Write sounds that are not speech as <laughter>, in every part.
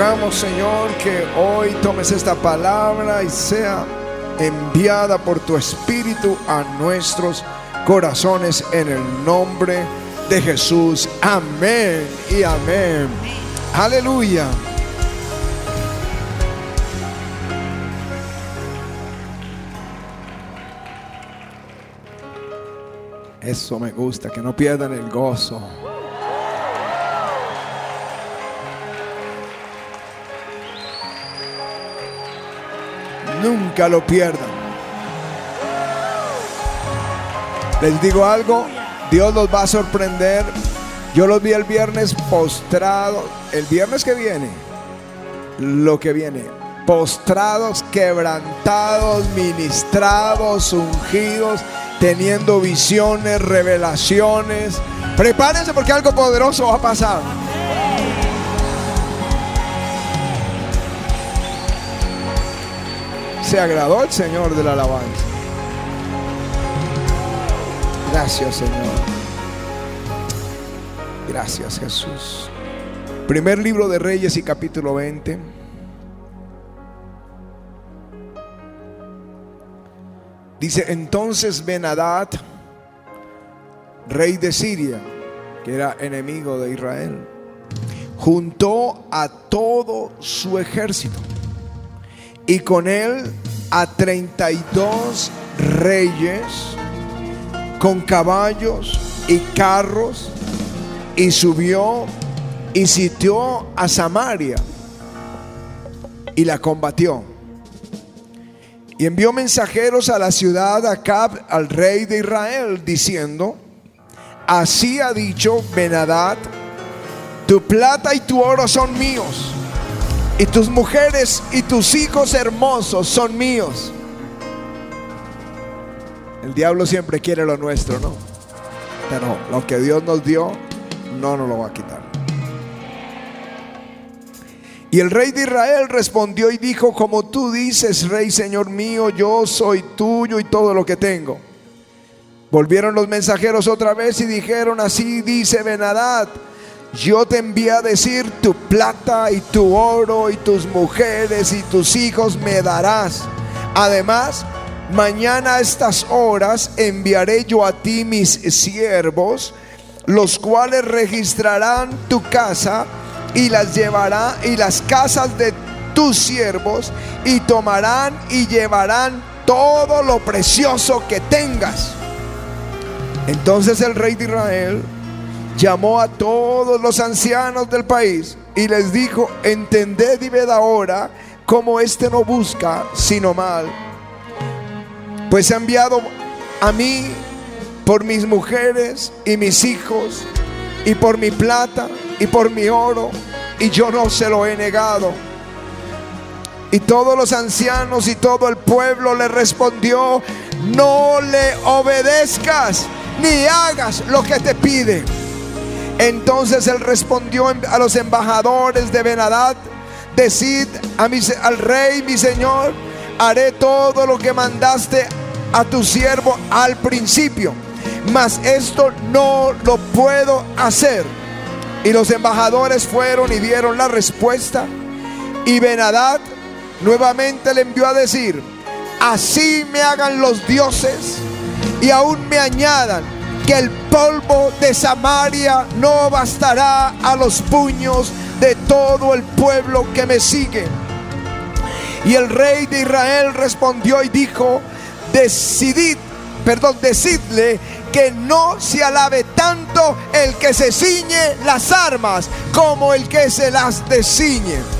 rogamos, Señor, que hoy tomes esta palabra y sea enviada por tu Espíritu a nuestros corazones en el nombre de Jesús. Amén y amén. Aleluya. Eso me gusta, que no pierdan el gozo. Nunca lo pierdan. Les digo algo, Dios los va a sorprender. Yo los vi el viernes postrados, el viernes que viene, lo que viene, postrados, quebrantados, ministrados, ungidos, teniendo visiones, revelaciones. Prepárense porque algo poderoso va a pasar. Se agradó el Señor de la alabanza. Gracias Señor. Gracias Jesús. Primer libro de Reyes y capítulo 20. Dice entonces Benadad, rey de Siria, que era enemigo de Israel, juntó a todo su ejército y con él a 32 reyes con caballos y carros y subió y sitió a Samaria y la combatió. Y envió mensajeros a la ciudad Acab, al rey de Israel, diciendo, así ha dicho Benadad, tu plata y tu oro son míos, y tus mujeres y tus hijos hermosos son míos. El diablo siempre quiere lo nuestro, ¿no? Pero lo que Dios nos dio, no nos lo va a quitar. Y el rey de Israel respondió y dijo, como tú dices, rey Señor mío, yo soy tuyo y todo lo que tengo. Volvieron los mensajeros otra vez y dijeron, así dice Benadad, yo te envié a decir, tu plata y tu oro y tus mujeres y tus hijos me darás. Además, mañana a estas horas enviaré yo a ti mis siervos, los cuales registrarán tu casa y las llevará y las casas de tus siervos y tomarán y llevarán todo lo precioso que tengas. Entonces el rey de Israel llamó a todos los ancianos del país y les dijo, entended y ved ahora cómo éste no busca sino mal. Pues ha enviado a mí por mis mujeres y mis hijos y por mi plata y por mi oro, y yo no se lo he negado. Y todos los ancianos y todo el pueblo le respondió, no le obedezcas ni hagas lo que te pide. Entonces él respondió a los embajadores de Benadad, decid mi, al rey mi señor, haré todo lo que mandaste a tu siervo al principio, mas esto no lo puedo hacer. Y los embajadores fueron y dieron la respuesta. Y Benadad nuevamente le envió a decir, así me hagan los dioses y aún me añadan que el polvo de Samaria no bastará a los puños de todo el pueblo que me sigue. Y el rey de Israel respondió y dijo, decidid, perdón, decidle que no se alabe tanto el que se ciñe las armas como el que se las desciñe.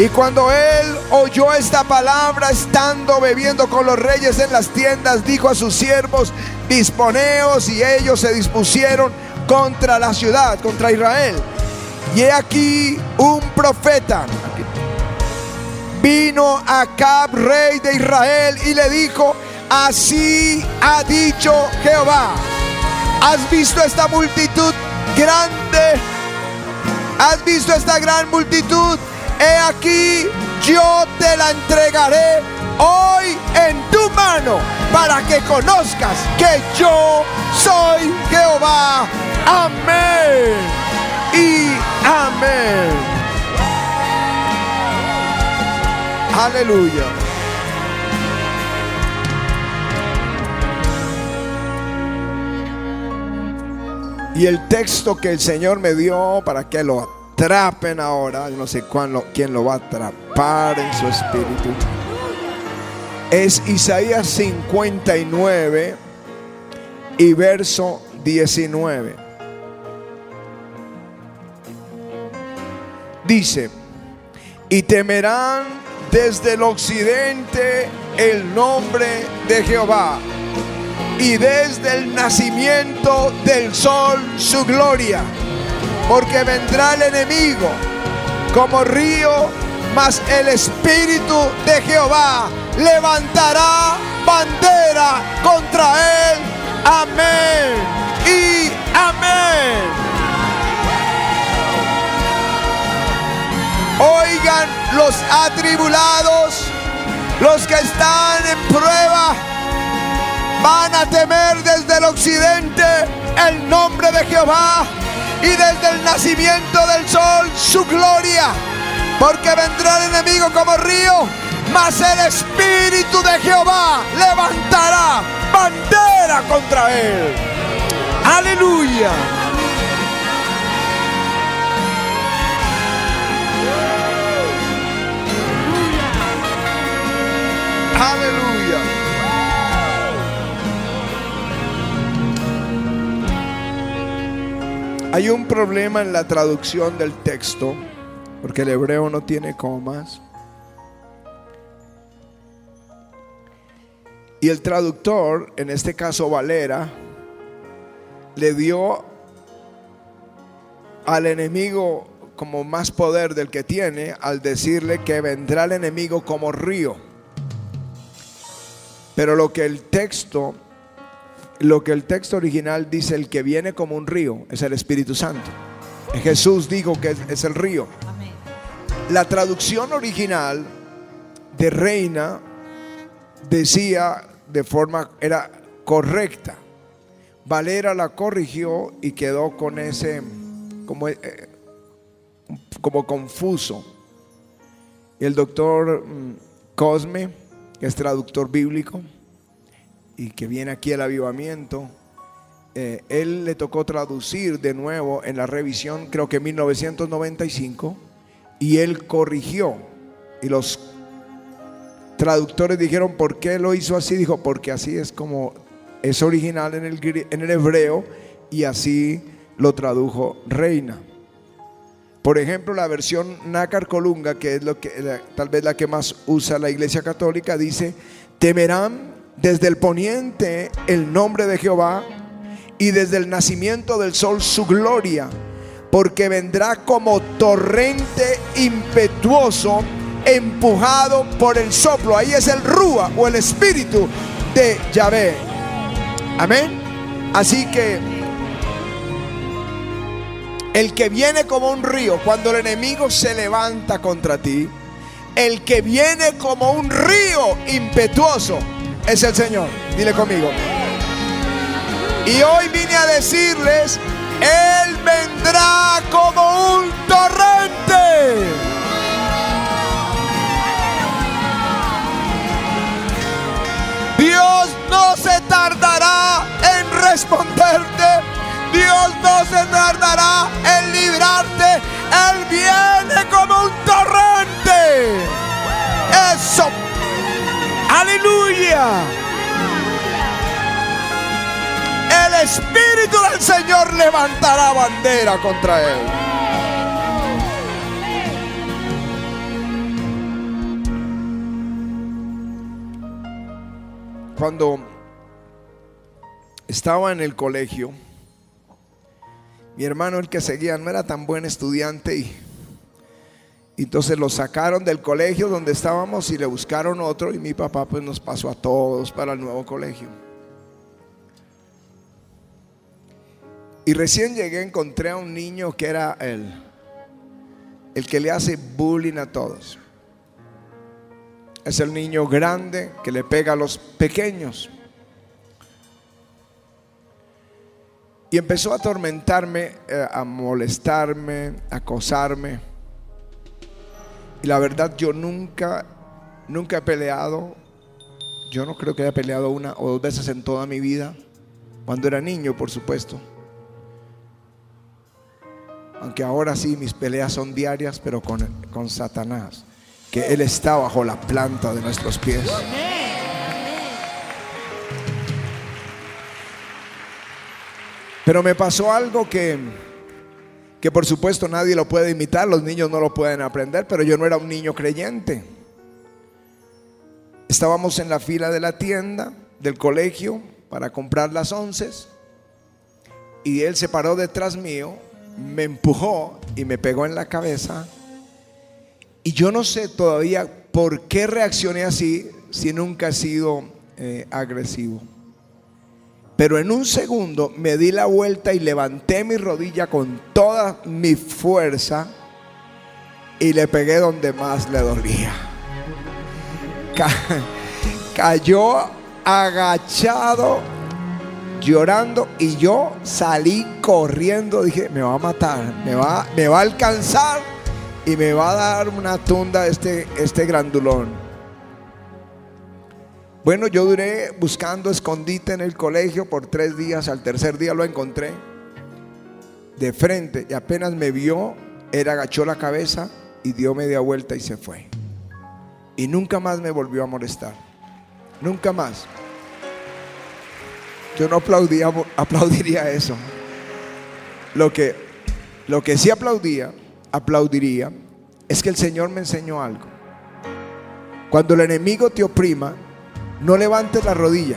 Y cuando él oyó esta palabra, estando bebiendo con los reyes en las tiendas, dijo a sus siervos, disponeos, y ellos se dispusieron contra la ciudad, contra Israel. Y he aquí un profeta. Vino a Acab, rey de Israel, y le dijo, así ha dicho Jehová. ¿Has visto esta multitud grande? ¿Has visto esta gran multitud? He aquí, yo te la entregaré hoy en tu mano. para que conozcas que yo soy Jehová. Amén. Y amén. Aleluya. Y el texto que el Señor me dio para que lo atrapen ahora, no sé cuándo, quién lo va a atrapar en su espíritu, es Isaías 59 y verso 19. Dice, y temerán desde el occidente el nombre de Jehová y desde el nacimiento del sol su gloria, porque vendrá el enemigo como río, mas el espíritu de Jehová levantará bandera contra él. Amén y amén. Oigan los atribulados, los que están en prueba van a temer desde el occidente el nombre de Jehová y desde el nacimiento del sol su gloria. Porque vendrá el enemigo como río, mas el Espíritu de Jehová levantará bandera contra él. Aleluya. Aleluya. Hay un problema en la traducción del texto, porque el hebreo no tiene comas. Y el traductor, en este caso Valera, le dio al enemigo como más poder del que tiene al decirle que vendrá el enemigo como río. Pero lo que el texto lo que el texto original dice, el que viene como un río es el Espíritu Santo. Jesús dijo que es el río. La traducción original de reina decía de forma, era correcta. Valera la corrigió y quedó con ese, como, eh, como confuso. Y el doctor mm, Cosme, que es traductor bíblico, y que viene aquí el avivamiento, eh, él le tocó traducir de nuevo en la revisión, creo que en 1995, y él corrigió. Y los traductores dijeron, ¿por qué lo hizo así? Dijo, porque así es como es original en el, en el hebreo y así lo tradujo Reina. Por ejemplo, la versión Nácar Colunga, que es lo que tal vez la que más usa la Iglesia Católica, dice: temerán desde el poniente el nombre de Jehová y desde el nacimiento del sol su gloria, porque vendrá como torrente impetuoso empujado por el soplo. Ahí es el rúa o el espíritu de Yahvé. Amén. Así que el que viene como un río cuando el enemigo se levanta contra ti, el que viene como un río impetuoso es el Señor. Dile conmigo. Y hoy vine a decirles, Él vendrá como un torrente. Dios no se tardará en responderte. Dios no se tardará en librarte. Él viene como un torrente. Eso Aleluya. El Espíritu del Señor levantará bandera contra él. Cuando estaba en el colegio, mi hermano, el que seguía, no era tan buen estudiante y entonces lo sacaron del colegio donde estábamos y le buscaron otro y mi papá pues nos pasó a todos para el nuevo colegio. Y recién llegué, encontré a un niño que era él, el que le hace bullying a todos. Es el niño grande que le pega a los pequeños. Y empezó a atormentarme, eh, a molestarme, a acosarme. Y la verdad yo nunca, nunca he peleado. Yo no creo que haya peleado una o dos veces en toda mi vida. Cuando era niño, por supuesto. Aunque ahora sí mis peleas son diarias, pero con, con Satanás. Que Él está bajo la planta de nuestros pies. Pero me pasó algo que, que por supuesto nadie lo puede imitar, los niños no lo pueden aprender, pero yo no era un niño creyente. Estábamos en la fila de la tienda del colegio para comprar las onces y él se paró detrás mío, me empujó y me pegó en la cabeza y yo no sé todavía por qué reaccioné así si nunca he sido eh, agresivo. Pero en un segundo me di la vuelta y levanté mi rodilla con toda mi fuerza y le pegué donde más le dolía. cayó agachado, llorando y yo salí corriendo. Dije, me va a matar, me va, me va a alcanzar y me va a dar una tunda este, este grandulón. Bueno, yo duré buscando escondite en el colegio por tres días. Al tercer día lo encontré de frente y apenas me vio, él agachó la cabeza y dio media vuelta y se fue. Y nunca más me volvió a molestar. Nunca más. Yo no aplaudía, aplaudiría eso. Lo que, lo que sí aplaudía, aplaudiría, es que el Señor me enseñó algo. Cuando el enemigo te oprima, no levantes la rodilla,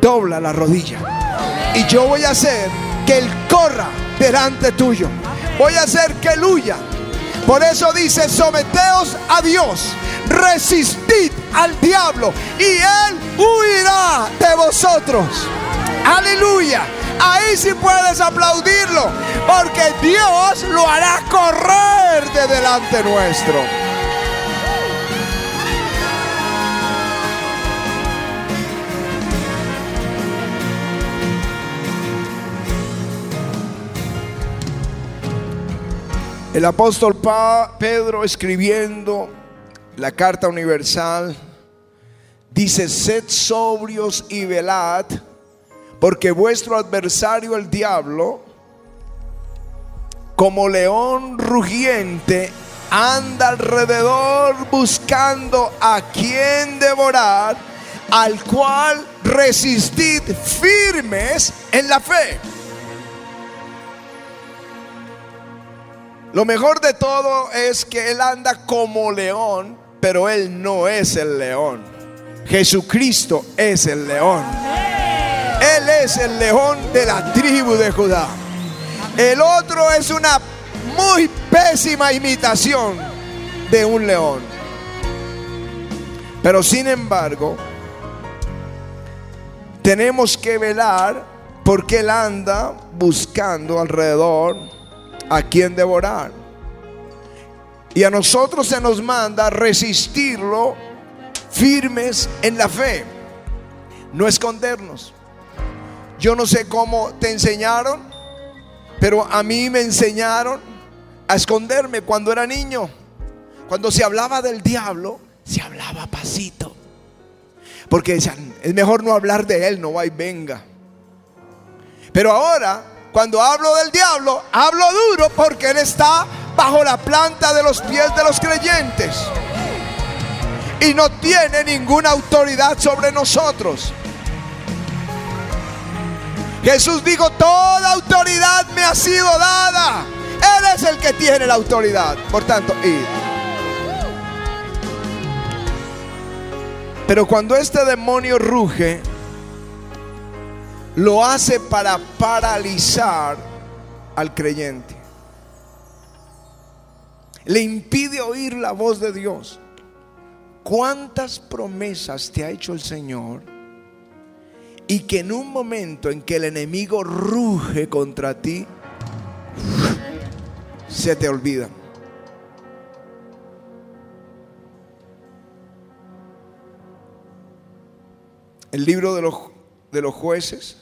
dobla la rodilla. Y yo voy a hacer que Él corra delante tuyo. Voy a hacer que Él huya. Por eso dice, someteos a Dios, resistid al diablo y Él huirá de vosotros. Aleluya. Ahí sí puedes aplaudirlo, porque Dios lo hará correr de delante nuestro. El apóstol Pedro escribiendo la carta universal dice, sed sobrios y velad, porque vuestro adversario el diablo, como león rugiente, anda alrededor buscando a quien devorar, al cual resistid firmes en la fe Lo mejor de todo es que Él anda como león, pero Él no es el león. Jesucristo es el león. Él es el león de la tribu de Judá. El otro es una muy pésima imitación de un león. Pero sin embargo, tenemos que velar porque Él anda buscando alrededor a quien devorar. Y a nosotros se nos manda resistirlo firmes en la fe, no escondernos. Yo no sé cómo te enseñaron, pero a mí me enseñaron a esconderme cuando era niño. Cuando se hablaba del diablo, se hablaba pasito. Porque decían, es mejor no hablar de él, no va y venga. Pero ahora cuando hablo del diablo, hablo duro porque Él está bajo la planta de los pies de los creyentes. Y no tiene ninguna autoridad sobre nosotros. Jesús dijo, toda autoridad me ha sido dada. Él es el que tiene la autoridad. Por tanto, id. Pero cuando este demonio ruge, lo hace para paralizar al creyente. Le impide oír la voz de Dios. ¿Cuántas promesas te ha hecho el Señor? Y que en un momento en que el enemigo ruge contra ti, se te olvida. El libro de los, de los jueces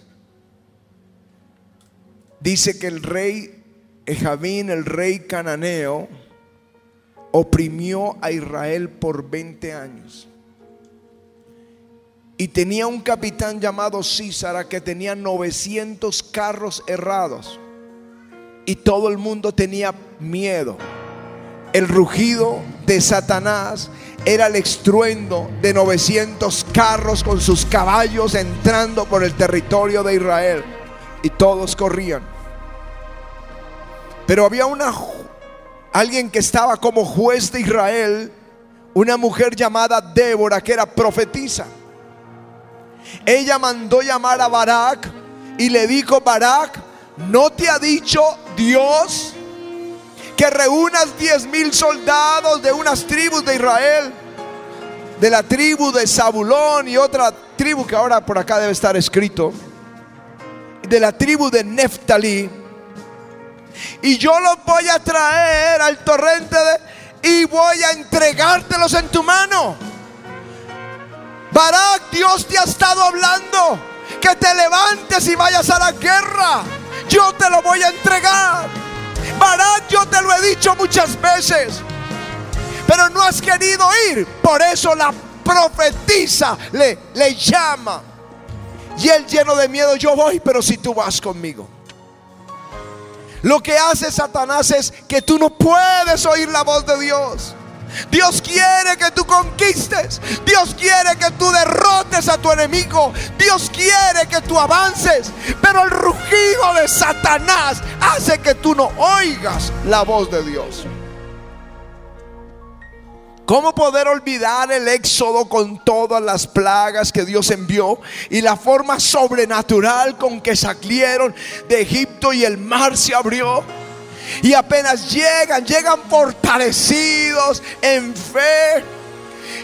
dice que el rey Ejabín, el rey cananeo, oprimió a Israel por 20 años. Y tenía un capitán llamado Císara que tenía 900 carros errados. Y todo el mundo tenía miedo. El rugido de Satanás era el estruendo de 900 carros con sus caballos entrando por el territorio de Israel. Y todos corrían. Pero había una alguien que estaba como juez de Israel, una mujer llamada Débora que era profetisa. Ella mandó llamar a Barak y le dijo, Barak, ¿no te ha dicho Dios que reúnas diez mil soldados de unas tribus de Israel? De la tribu de Zabulón y otra tribu que ahora por acá debe estar escrito. De la tribu de Neftalí. Y yo los voy a traer al torrente de, y voy a entregártelos en tu mano. Barak, Dios te ha estado hablando. Que te levantes y vayas a la guerra. Yo te lo voy a entregar. Barak, yo te lo he dicho muchas veces. Pero no has querido ir. Por eso la profetiza le, le llama. Y él lleno de miedo, yo voy, pero si tú vas conmigo. Lo que hace Satanás es que tú no puedes oír la voz de Dios. Dios quiere que tú conquistes. Dios quiere que tú derrotes a tu enemigo. Dios quiere que tú avances. Pero el rugido de Satanás hace que tú no oigas la voz de Dios. ¿Cómo poder olvidar el éxodo con todas las plagas que Dios envió y la forma sobrenatural con que salieron de Egipto y el mar se abrió? Y apenas llegan, llegan fortalecidos en fe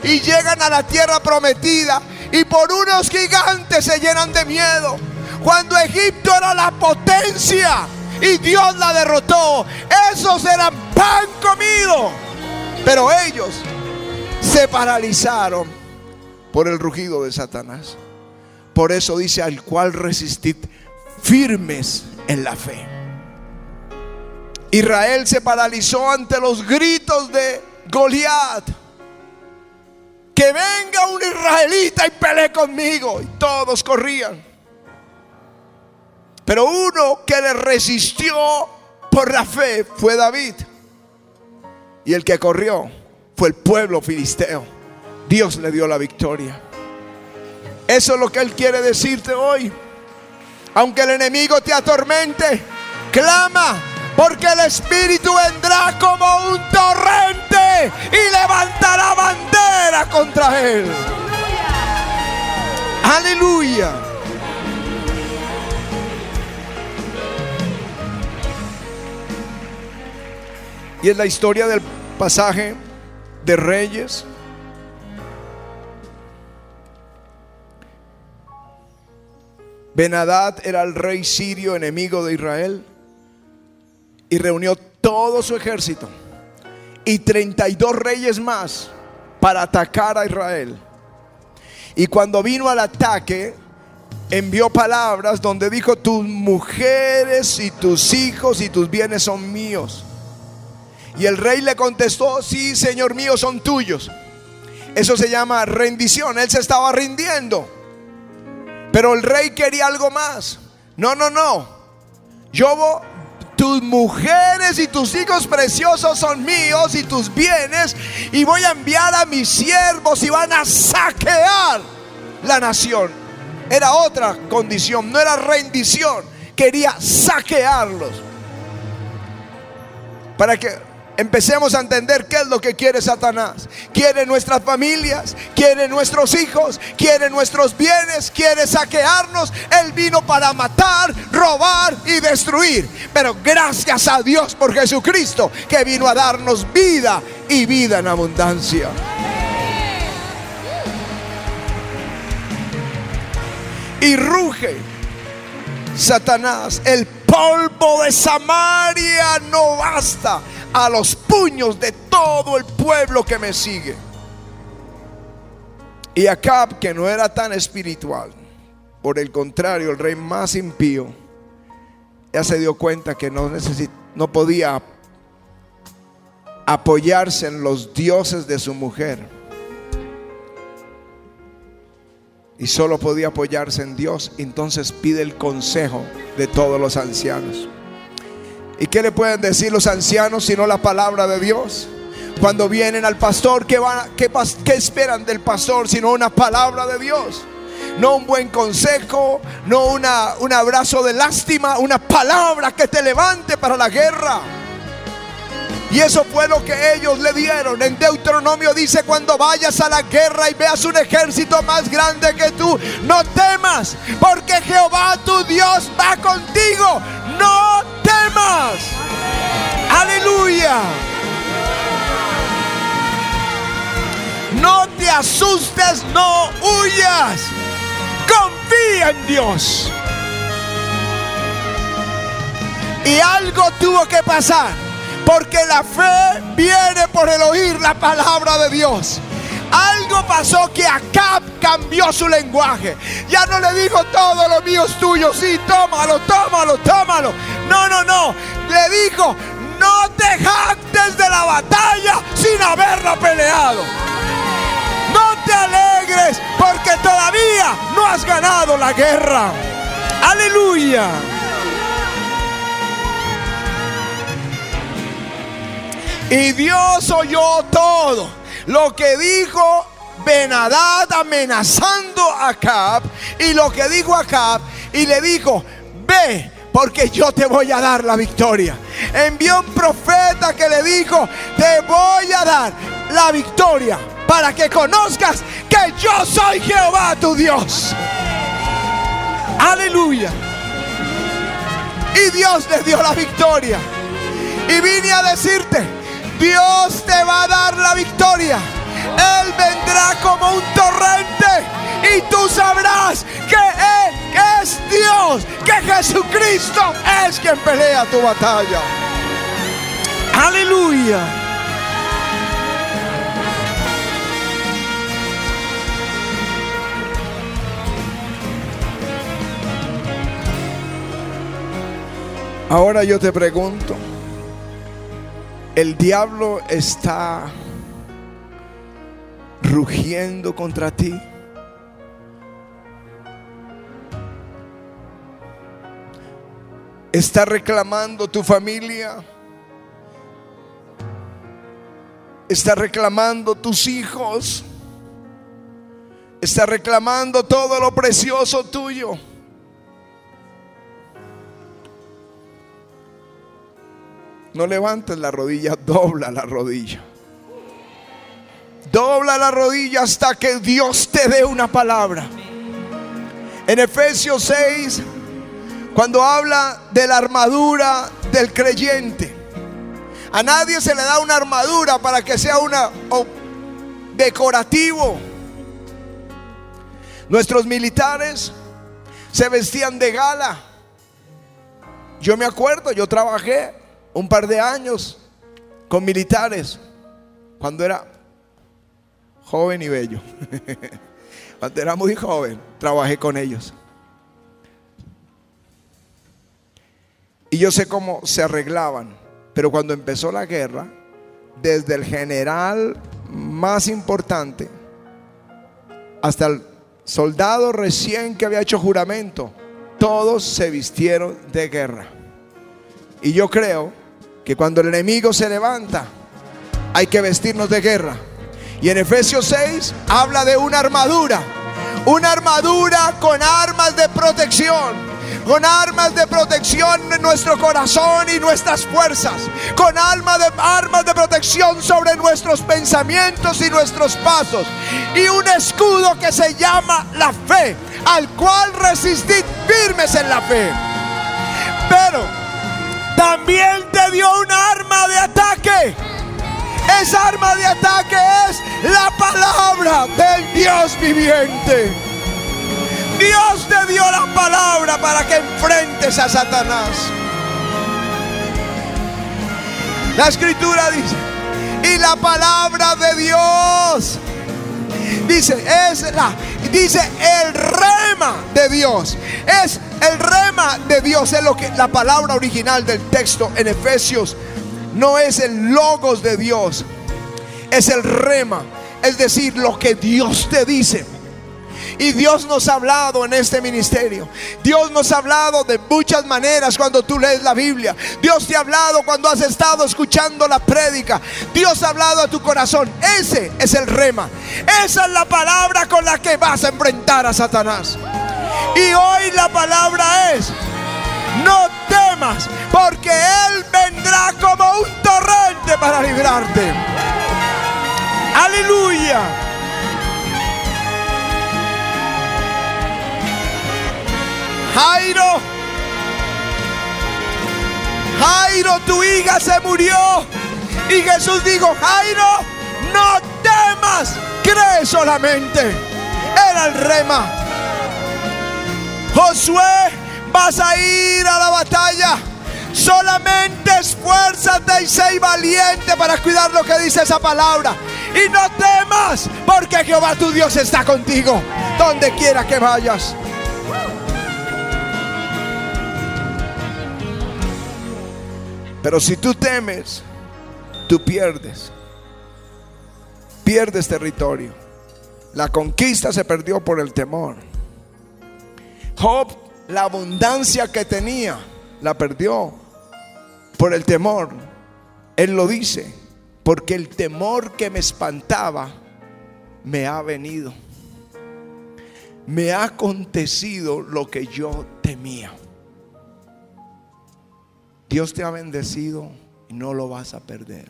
y llegan a la tierra prometida y por unos gigantes se llenan de miedo. Cuando Egipto era la potencia y Dios la derrotó, esos eran pan comido. Pero ellos se paralizaron por el rugido de Satanás. Por eso dice al cual resistid firmes en la fe. Israel se paralizó ante los gritos de Goliat. Que venga un israelita y pelee conmigo. Y todos corrían. Pero uno que le resistió por la fe fue David. Y el que corrió fue el pueblo filisteo. Dios le dio la victoria. Eso es lo que Él quiere decirte hoy. Aunque el enemigo te atormente, clama, porque el Espíritu vendrá como un torrente y levantará bandera contra Él. Aleluya. Y es la historia del pasaje de reyes. Benadad era el rey sirio enemigo de Israel y reunió todo su ejército y 32 reyes más para atacar a Israel. Y cuando vino al ataque, envió palabras donde dijo, tus mujeres y tus hijos y tus bienes son míos. Y el rey le contestó, sí, Señor mío, son tuyos. Eso se llama rendición. Él se estaba rindiendo. Pero el rey quería algo más. No, no, no. Yo, tus mujeres y tus hijos preciosos son míos y tus bienes. Y voy a enviar a mis siervos y van a saquear la nación. Era otra condición, no era rendición. Quería saquearlos. Para que Empecemos a entender qué es lo que quiere Satanás. Quiere nuestras familias, quiere nuestros hijos, quiere nuestros bienes, quiere saquearnos. Él vino para matar, robar y destruir. Pero gracias a Dios por Jesucristo que vino a darnos vida y vida en abundancia. Y ruge Satanás, el polvo de Samaria no basta a los puños de todo el pueblo que me sigue. Y Acab, que no era tan espiritual, por el contrario, el rey más impío, ya se dio cuenta que no, no podía apoyarse en los dioses de su mujer. Y solo podía apoyarse en Dios. Entonces pide el consejo de todos los ancianos. ¿Y qué le pueden decir los ancianos sino la palabra de Dios? Cuando vienen al pastor, ¿qué, van, qué, qué esperan del pastor sino una palabra de Dios? No un buen consejo, no una, un abrazo de lástima, una palabra que te levante para la guerra. Y eso fue lo que ellos le dieron. En Deuteronomio dice, cuando vayas a la guerra y veas un ejército más grande que tú, no temas, porque Jehová tu Dios va contigo. No temas. Aleluya. No te asustes, no huyas. Confía en Dios. Y algo tuvo que pasar, porque la fe viene por el oír la palabra de Dios. Algo pasó que Acab cambió su lenguaje. Ya no le dijo todo lo mío es tuyo. Sí, tómalo, tómalo, tómalo. No, no, no. Le dijo, no te jactes de la batalla sin haberla peleado. No te alegres porque todavía no has ganado la guerra. Aleluya. Y Dios oyó todo lo que dijo Benadad amenazando a Acab y lo que dijo Acab y le dijo, ve porque yo te voy a dar la victoria. Envió un profeta que le dijo, te voy a dar la victoria para que conozcas que yo soy Jehová tu Dios. Aleluya. Y Dios le dio la victoria. Y vine a decirte, Dios te va a dar la victoria. Él vendrá como un torrente y tú sabrás que Él es Dios, que Jesucristo es quien pelea tu batalla. Aleluya. Ahora yo te pregunto, el diablo está rugiendo contra ti. Está reclamando tu familia. Está reclamando tus hijos. Está reclamando todo lo precioso tuyo. No levantes la rodilla, <laughs> dobla la rodilla. Dobla la rodilla hasta que Dios te dé una palabra. En Efesios 6, cuando habla de la armadura del creyente, a nadie se le da una armadura para que sea una decorativo. Nuestros militares se vestían de gala. Yo me acuerdo, yo trabajé un par de años con militares cuando era joven y bello. <laughs> cuando era muy joven, trabajé con ellos. Y yo sé cómo se arreglaban, pero cuando empezó la guerra, desde el general más importante hasta el soldado recién que había hecho juramento, todos se vistieron de guerra. Y yo creo que cuando el enemigo se levanta, hay que vestirnos de guerra. Y en Efesios 6 habla de una armadura, una armadura con armas de protección con armas de protección en nuestro corazón y nuestras fuerzas, con armas de, armas de protección sobre nuestros pensamientos y nuestros pasos, y un escudo que se llama la fe, al cual resistid firmes en la fe. Pero también te dio una arma de ataque. Esa arma de ataque es la palabra del Dios viviente. Dios te dio la palabra para que enfrentes a Satanás. La escritura dice, y la palabra de Dios Dice, es la, dice el rema de Dios. Es el rema de Dios. Es lo que la palabra original del texto en Efesios no es el logos de Dios. Es el rema. Es decir, lo que Dios te dice. Y Dios nos ha hablado en este ministerio. Dios nos ha hablado de muchas maneras cuando tú lees la Biblia. Dios te ha hablado cuando has estado escuchando la prédica. Dios ha hablado a tu corazón. Ese es el rema. Esa es la palabra con la que vas a enfrentar a Satanás. Y hoy la palabra es, no temas, porque Él vendrá como un torrente para librarte. Aleluya. Jairo, Jairo, tu hija se murió. Y Jesús dijo, Jairo, no temas, cree solamente. Era el rema. Josué, vas a ir a la batalla. Solamente esfuérzate y sé valiente para cuidar lo que dice esa palabra. Y no temas, porque Jehová tu Dios está contigo, donde quiera que vayas. Pero si tú temes, tú pierdes. Pierdes territorio. La conquista se perdió por el temor. Job, la abundancia que tenía, la perdió por el temor. Él lo dice, porque el temor que me espantaba me ha venido. Me ha acontecido lo que yo temía. Dios te ha bendecido y no lo vas a perder.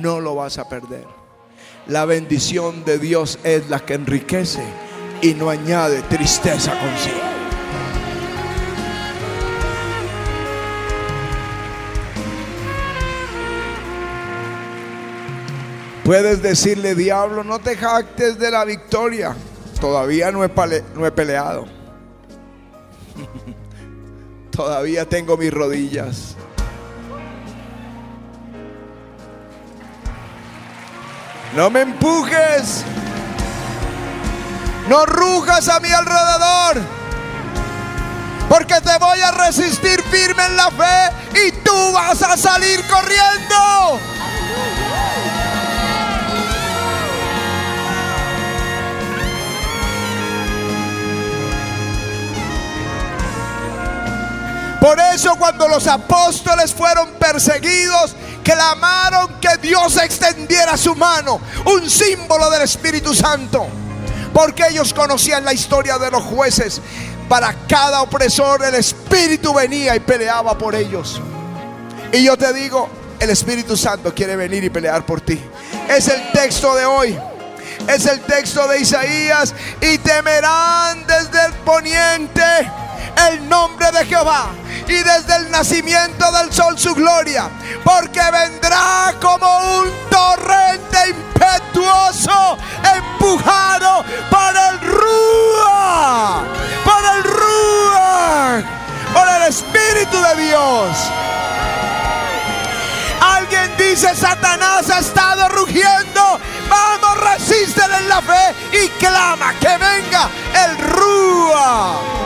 No lo vas a perder. La bendición de Dios es la que enriquece y no añade tristeza consigo. Puedes decirle, diablo, no te jactes de la victoria. Todavía no he, no peleado. <laughs> Todavía tengo mis rodillas. No me empujes. No rujas a mi alrededor. Porque te voy a resistir firme en la fe y tú vas a salir corriendo. Por eso cuando los apóstoles fueron perseguidos, clamaron que Dios extendiera su mano, un símbolo del Espíritu Santo. Porque ellos conocían la historia de los jueces. Para cada opresor el Espíritu venía y peleaba por ellos. Y yo te digo, el Espíritu Santo quiere venir y pelear por ti. Es el texto de hoy. Es el texto de Isaías. Y temerán desde el poniente el nombre de Jehová y desde el nacimiento del sol su gloria, porque vendrá como un torrente impetuoso, empujado por el Rúa, por el Rúa, por el Espíritu de Dios. Alguien dice, Satanás ha estado rugiendo. Vamos, resístele en la fe y clama que venga el Rúa.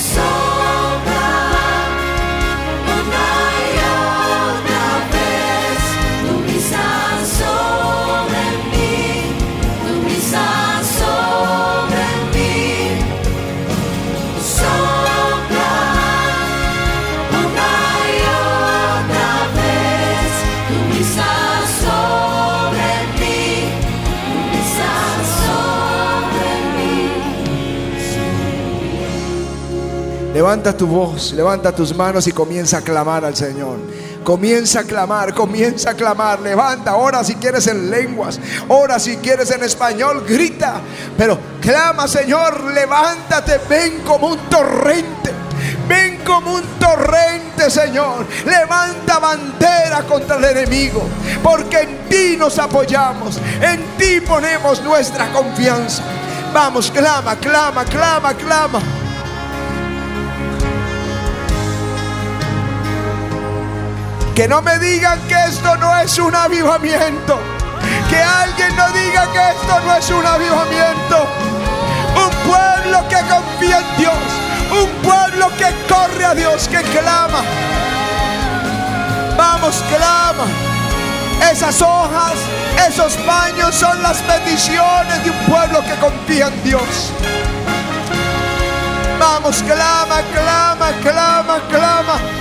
Levanta tu voz, levanta tus manos y comienza a clamar al Señor. Comienza a clamar, comienza a clamar. Levanta, ora si quieres en lenguas, ora si quieres en español, grita. Pero clama, Señor, levántate, ven como un torrente. Ven como un torrente, Señor. Levanta bandera contra el enemigo. Porque en ti nos apoyamos. En ti ponemos nuestra confianza. Vamos, clama, clama, clama, clama. Que no me digan que esto no es un avivamiento. Que alguien no diga que esto no es un avivamiento. Un pueblo que confía en Dios. Un pueblo que corre a Dios, que clama. Vamos, clama. Esas hojas, esos baños son las peticiones de un pueblo que confía en Dios. Vamos, clama, clama, clama, clama.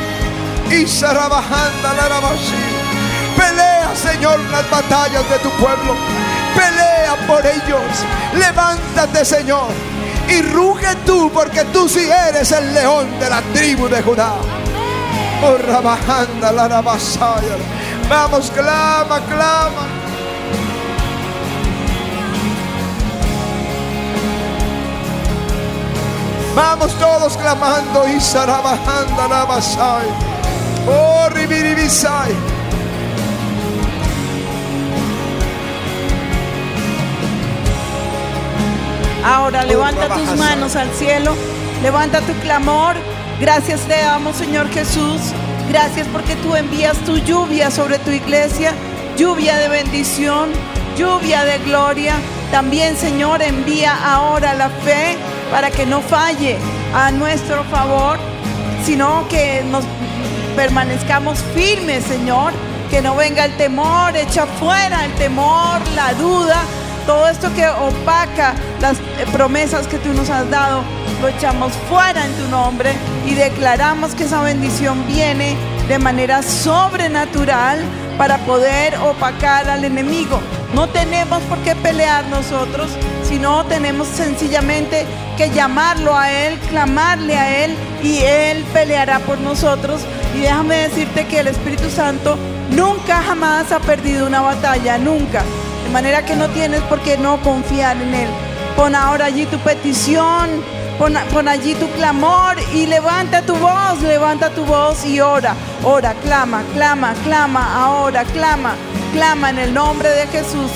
Y Sarabajanda la Pelea, Señor, las batallas de tu pueblo. Pelea por ellos. Levántate, Señor. Y ruge tú, porque tú sí eres el león de la tribu de Judá. Oh, Rabajanda la Vamos, clama, clama. Vamos todos clamando y sarabajanda la. Oh, ribiribisai. Ahora levanta tus manos al cielo, levanta tu clamor. Gracias te damos, Señor Jesús. Gracias porque tú envías tu lluvia sobre tu iglesia, lluvia de bendición, lluvia de gloria. También, Señor, envía ahora la fe para que no falle a nuestro favor, sino que nos permanezcamos firmes, Señor. Que no venga el temor, echa fuera el temor, la duda, todo esto que opaca las promesas que tú nos has dado lo echamos fuera en tu nombre y declaramos que esa bendición viene de manera sobrenatural para poder opacar al enemigo. No tenemos por qué pelear nosotros, sino tenemos sencillamente que llamarlo a Él, clamarle a Él y Él peleará por nosotros. Y déjame decirte que el Espíritu Santo nunca jamás ha perdido una batalla, nunca. De manera que no tienes por qué no confiar en Él. Pon ahora allí tu petición, Pon, allí tu clamor y levanta tu voz, levanta tu voz y ora, ora, clama, clama, clama, ahora, clama, clama en el nombre de Jesús.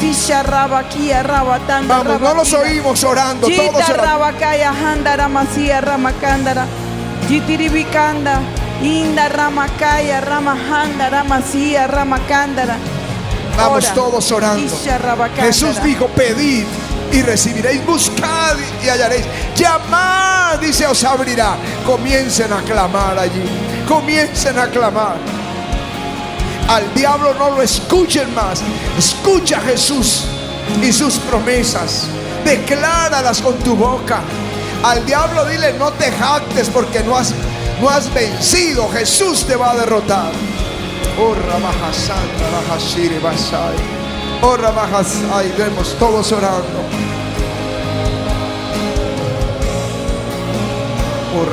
Vamos, no los oímos orando, todos ramakandara. Jitiribikanda. Inda ramakaya ramahanda ramasia ramakandara. Vamos todos orando. Jesús dijo, pedid y recibiréis, buscad y hallaréis, llamad y se os abrirá. Comiencen a clamar allí, comiencen a clamar. Al diablo no lo escuchen más, escucha a Jesús y sus promesas, decláralas con tu boca. Al diablo dile, no te jactes porque no has, no has vencido, Jesús te va a derrotar. Oh, Oh, Ay, vemos todos orando. Oh,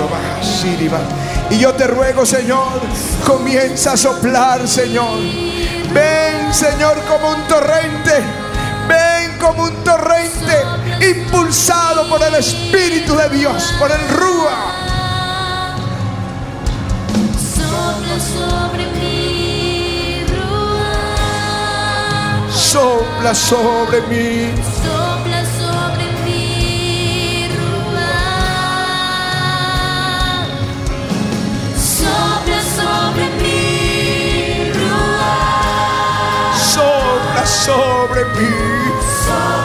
oh Y yo te ruego, Señor, comienza a soplar, Señor. Ven, Señor, como un torrente. Ven como un torrente impulsado por el Espíritu de Dios, por el Rúa. sobre sopla sobre mí. Sobre mí. Sopla sobre mí. Sopla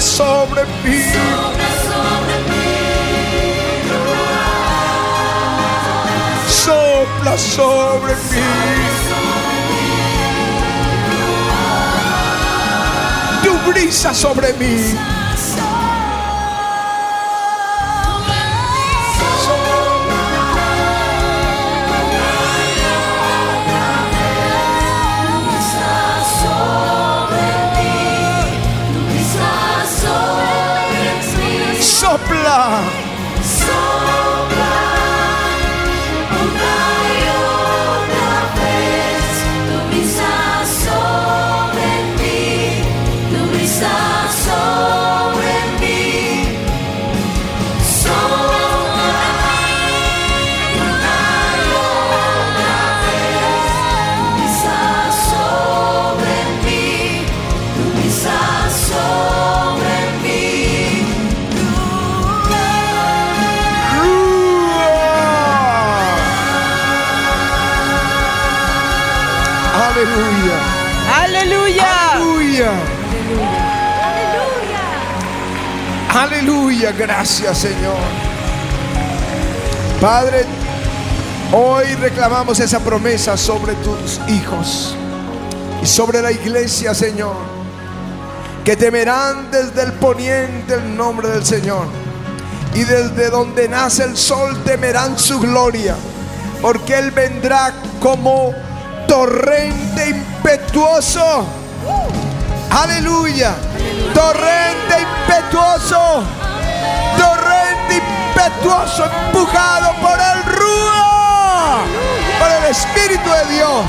Sobre mí, Sopla sobre mí. Sopla sobre mí. Tu brisa sobre mí. Sopla. Aleluya. Gracias, Señor. Padre, hoy reclamamos esa promesa sobre tus hijos y sobre la iglesia, Señor, que temerán desde el poniente el nombre del Señor y desde donde nace el sol temerán su gloria, porque Él vendrá como torrente impetuoso. Aleluya. Torrente impetuoso. Torrente impetuoso empujado por el Rúa. Por el Espíritu de Dios.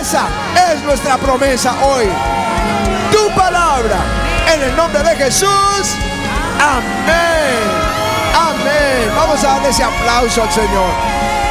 Esa es nuestra promesa hoy. Tu palabra. En el nombre de Jesús. Amén. Amén. Vamos a darle ese aplauso al Señor.